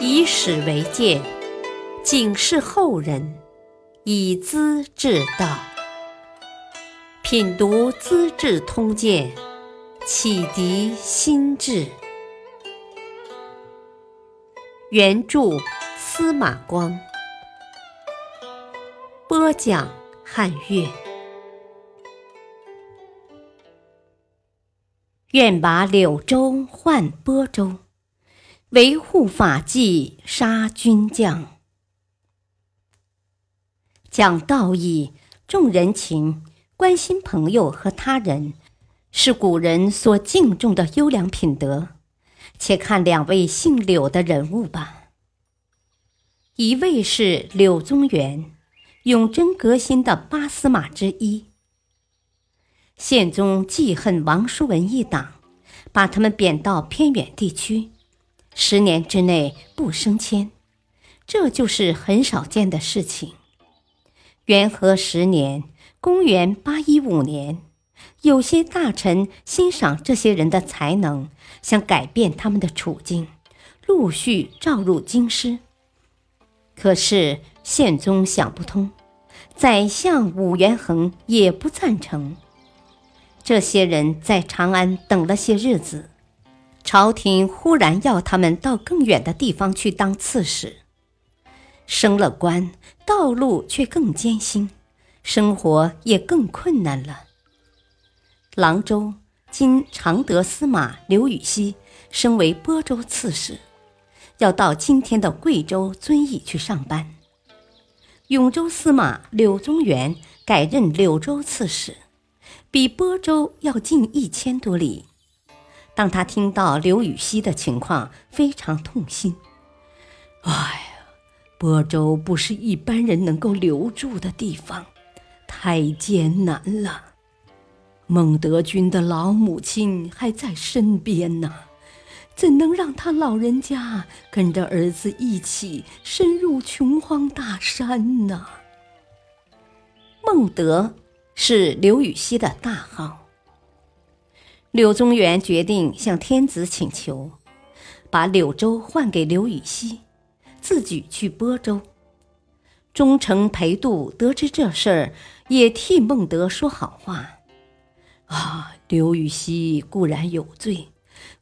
以史为鉴，警示后人，以资治道。品读《资治通鉴》，启迪心智。原著司马光，播讲汉乐。愿把柳州换播州。维护法纪，杀军将；讲道义，重人情，关心朋友和他人，是古人所敬重的优良品德。且看两位姓柳的人物吧。一位是柳宗元，永贞革新的八司马之一。宪宗记恨王叔文一党，把他们贬到偏远地区。十年之内不升迁，这就是很少见的事情。元和十年（公元八一五年），有些大臣欣赏这些人的才能，想改变他们的处境，陆续召入京师。可是宪宗想不通，宰相武元衡也不赞成。这些人在长安等了些日子。朝廷忽然要他们到更远的地方去当刺史，升了官，道路却更艰辛，生活也更困难了。郎州今常德司马刘禹锡升为播州刺史，要到今天的贵州遵义去上班。永州司马柳宗元改任柳州刺史，比播州要近一千多里。当他听到刘禹锡的情况，非常痛心。哎呀，播州不是一般人能够留住的地方，太艰难了。孟德君的老母亲还在身边呢，怎能让他老人家跟着儿子一起深入穷荒大山呢？孟德是刘禹锡的大号。柳宗元决定向天子请求，把柳州换给刘禹锡，自己去播州。忠臣裴度得知这事儿，也替孟德说好话。啊，刘禹锡固然有罪，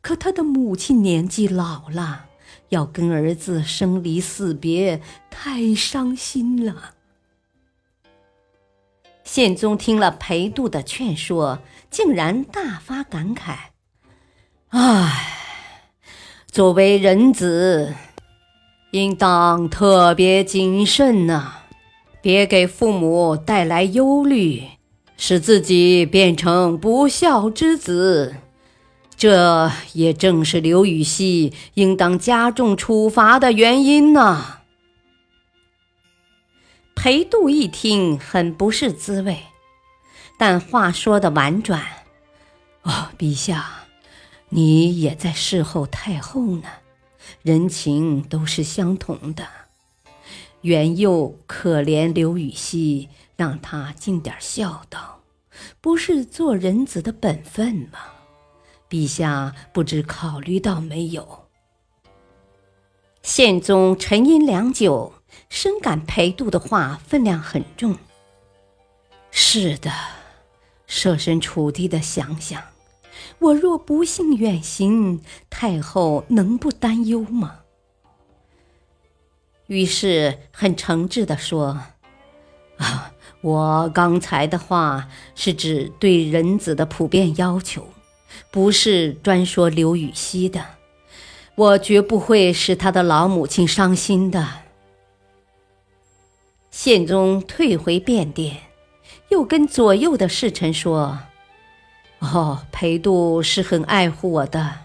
可他的母亲年纪老了，要跟儿子生离死别，太伤心了。宪宗听了裴度的劝说，竟然大发感慨：“唉，作为人子，应当特别谨慎呐，别给父母带来忧虑，使自己变成不孝之子。这也正是刘禹锡应当加重处罚的原因呐。”裴度一听，很不是滋味，但话说的婉转：“哦，陛下，你也在侍候太后呢，人情都是相同的。元佑可怜刘禹锡，让他尽点孝道，不是做人子的本分吗？陛下不知考虑到没有？”宪宗沉吟良久。深感裴度的话分量很重。是的，设身处地的想想，我若不幸远行，太后能不担忧吗？于是很诚挚的说：“啊，我刚才的话是指对人子的普遍要求，不是专说刘禹锡的。我绝不会使他的老母亲伤心的。”宪宗退回便殿，又跟左右的侍臣说：“哦，裴度是很爱护我的，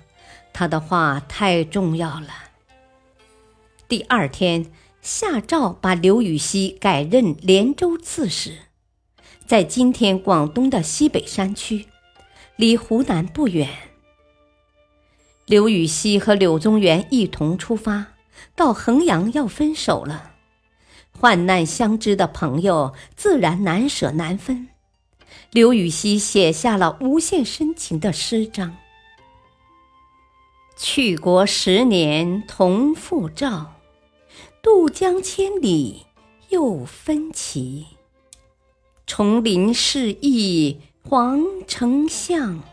他的话太重要了。”第二天下诏把刘禹锡改任连州刺史，在今天广东的西北山区，离湖南不远。刘禹锡和柳宗元一同出发，到衡阳要分手了。患难相知的朋友，自然难舍难分。刘禹锡写下了无限深情的诗章。去国十年同复照，渡江千里又分歧。重临是忆皇丞相，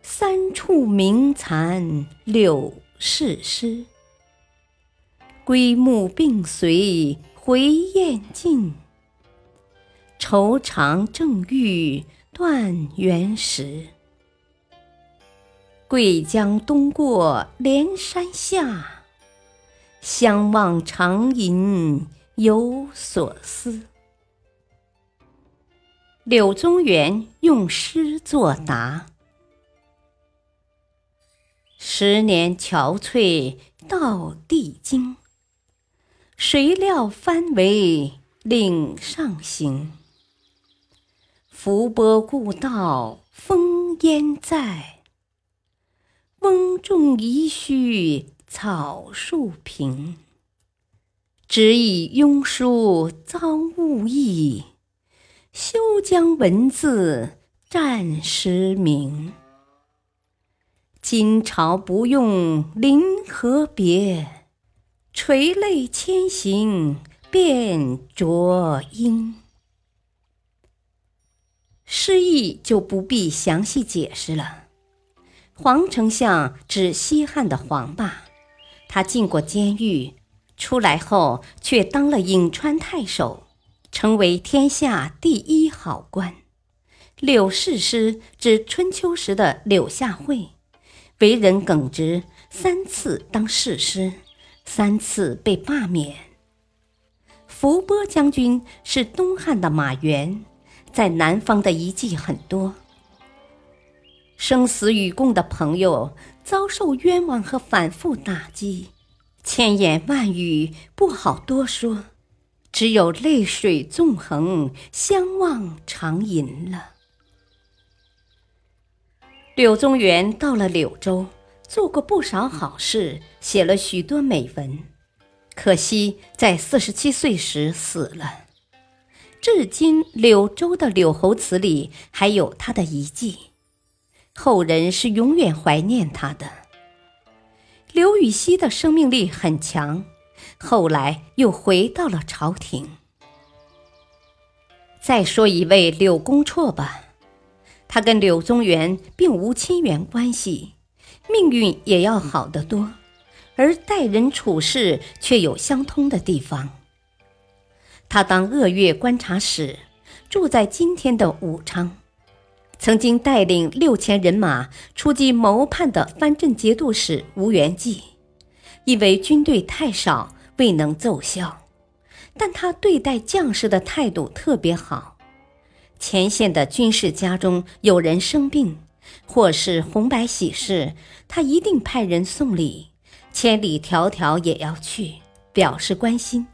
三处鸣残柳氏诗。归暮并随回雁尽，愁肠正欲断原时。桂江东过连山下，相望长吟有所思。柳宗元用诗作答：十年憔悴到地京，谁料翻为岭上行。浮波故道烽烟在。翁仲遗墟草树平，只以庸书遭误意，休将文字占时名。今朝不用临河别，垂泪千行变浊音。诗意就不必详细解释了。黄丞相指西汉的黄霸，他进过监狱，出来后却当了颍川太守，成为天下第一好官。柳氏诗指春秋时的柳下惠，为人耿直，三次当世师，三次被罢免。伏波将军是东汉的马援，在南方的遗迹很多。生死与共的朋友遭受冤枉和反复打击，千言万语不好多说，只有泪水纵横，相望长吟了。柳宗元到了柳州，做过不少好事，写了许多美文，可惜在四十七岁时死了。至今，柳州的柳侯祠里还有他的遗迹。后人是永远怀念他的。刘禹锡的生命力很强，后来又回到了朝廷。再说一位柳公绰吧，他跟柳宗元并无亲缘关系，命运也要好得多，而待人处事却有相通的地方。他当鄂岳观察使，住在今天的武昌。曾经带领六千人马出击谋叛的藩镇节度使吴元济，因为军队太少未能奏效，但他对待将士的态度特别好。前线的军事家中有人生病，或是红白喜事，他一定派人送礼，千里迢迢也要去表示关心。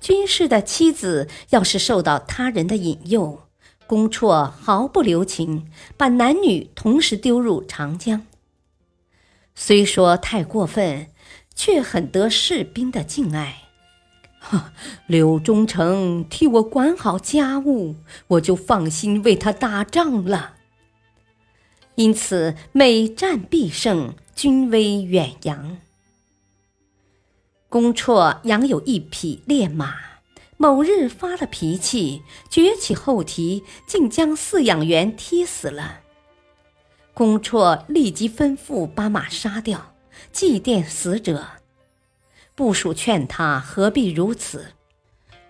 军士的妻子要是受到他人的引诱，公绰毫不留情，把男女同时丢入长江。虽说太过分，却很得士兵的敬爱。哈，柳忠诚替我管好家务，我就放心为他打仗了。因此，每战必胜，军威远扬。公绰养有一匹烈马。某日发了脾气，撅起后蹄，竟将饲养员踢死了。公绰立即吩咐把马杀掉，祭奠死者。部属劝他何必如此？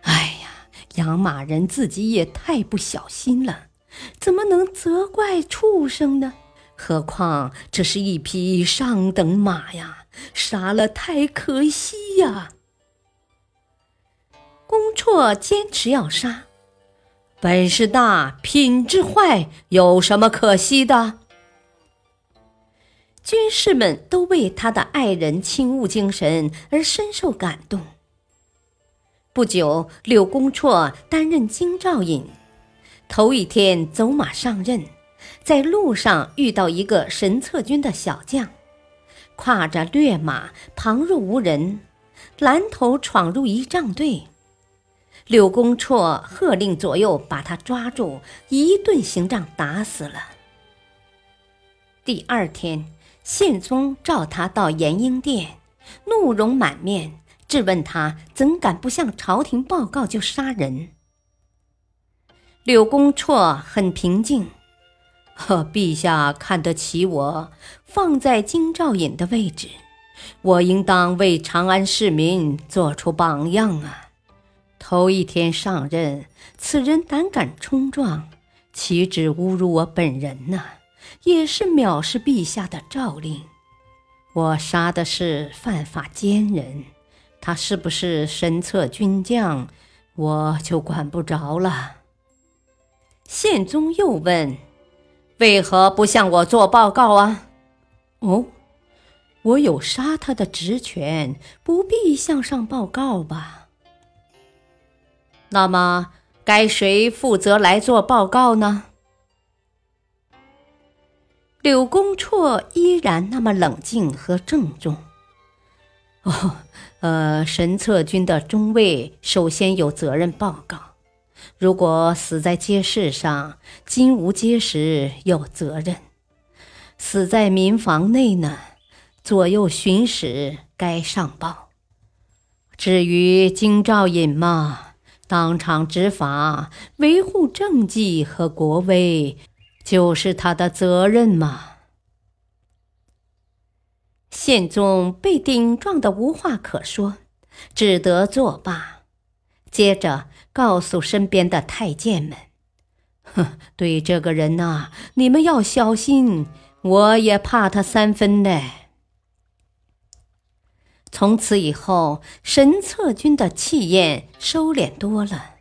哎呀，养马人自己也太不小心了，怎么能责怪畜生呢？何况这是一匹上等马呀，杀了太可惜呀。公绰坚持要杀，本事大，品质坏，有什么可惜的？军士们都为他的爱人轻物精神而深受感动。不久，柳公绰担任京兆尹，头一天走马上任，在路上遇到一个神策军的小将，挎着劣马，旁若无人，拦头闯入仪仗队。柳公绰喝令左右把他抓住，一顿刑杖打死了。第二天，宪宗召他到延英殿，怒容满面，质问他怎敢不向朝廷报告就杀人。柳公绰很平静，呵，陛下看得起我，放在京兆尹的位置，我应当为长安市民做出榜样啊！头一天上任，此人胆敢冲撞，岂止侮辱我本人呢？也是藐视陛下的诏令，我杀的是犯法奸人，他是不是神策军将，我就管不着了。宪宗又问：“为何不向我做报告啊？”哦，我有杀他的职权，不必向上报告吧？那么该谁负责来做报告呢？柳公绰依然那么冷静和郑重。哦，呃，神策军的中尉首先有责任报告。如果死在街市上，金无街时有责任；死在民房内呢，左右巡使该上报。至于京兆尹嘛，当场执法，维护政绩和国威。就是他的责任嘛。宪宗被顶撞的无话可说，只得作罢。接着告诉身边的太监们：“哼，对这个人呐，你们要小心，我也怕他三分呢。”从此以后，神策军的气焰收敛多了，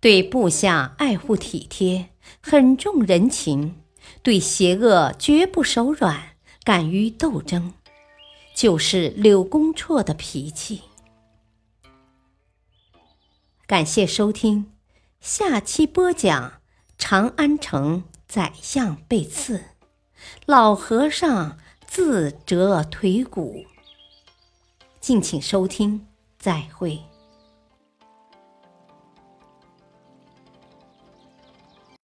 对部下爱护体贴。很重人情，对邪恶绝不手软，敢于斗争，就是柳公绰的脾气。感谢收听，下期播讲长安城宰相被刺，老和尚自折腿骨。敬请收听，再会。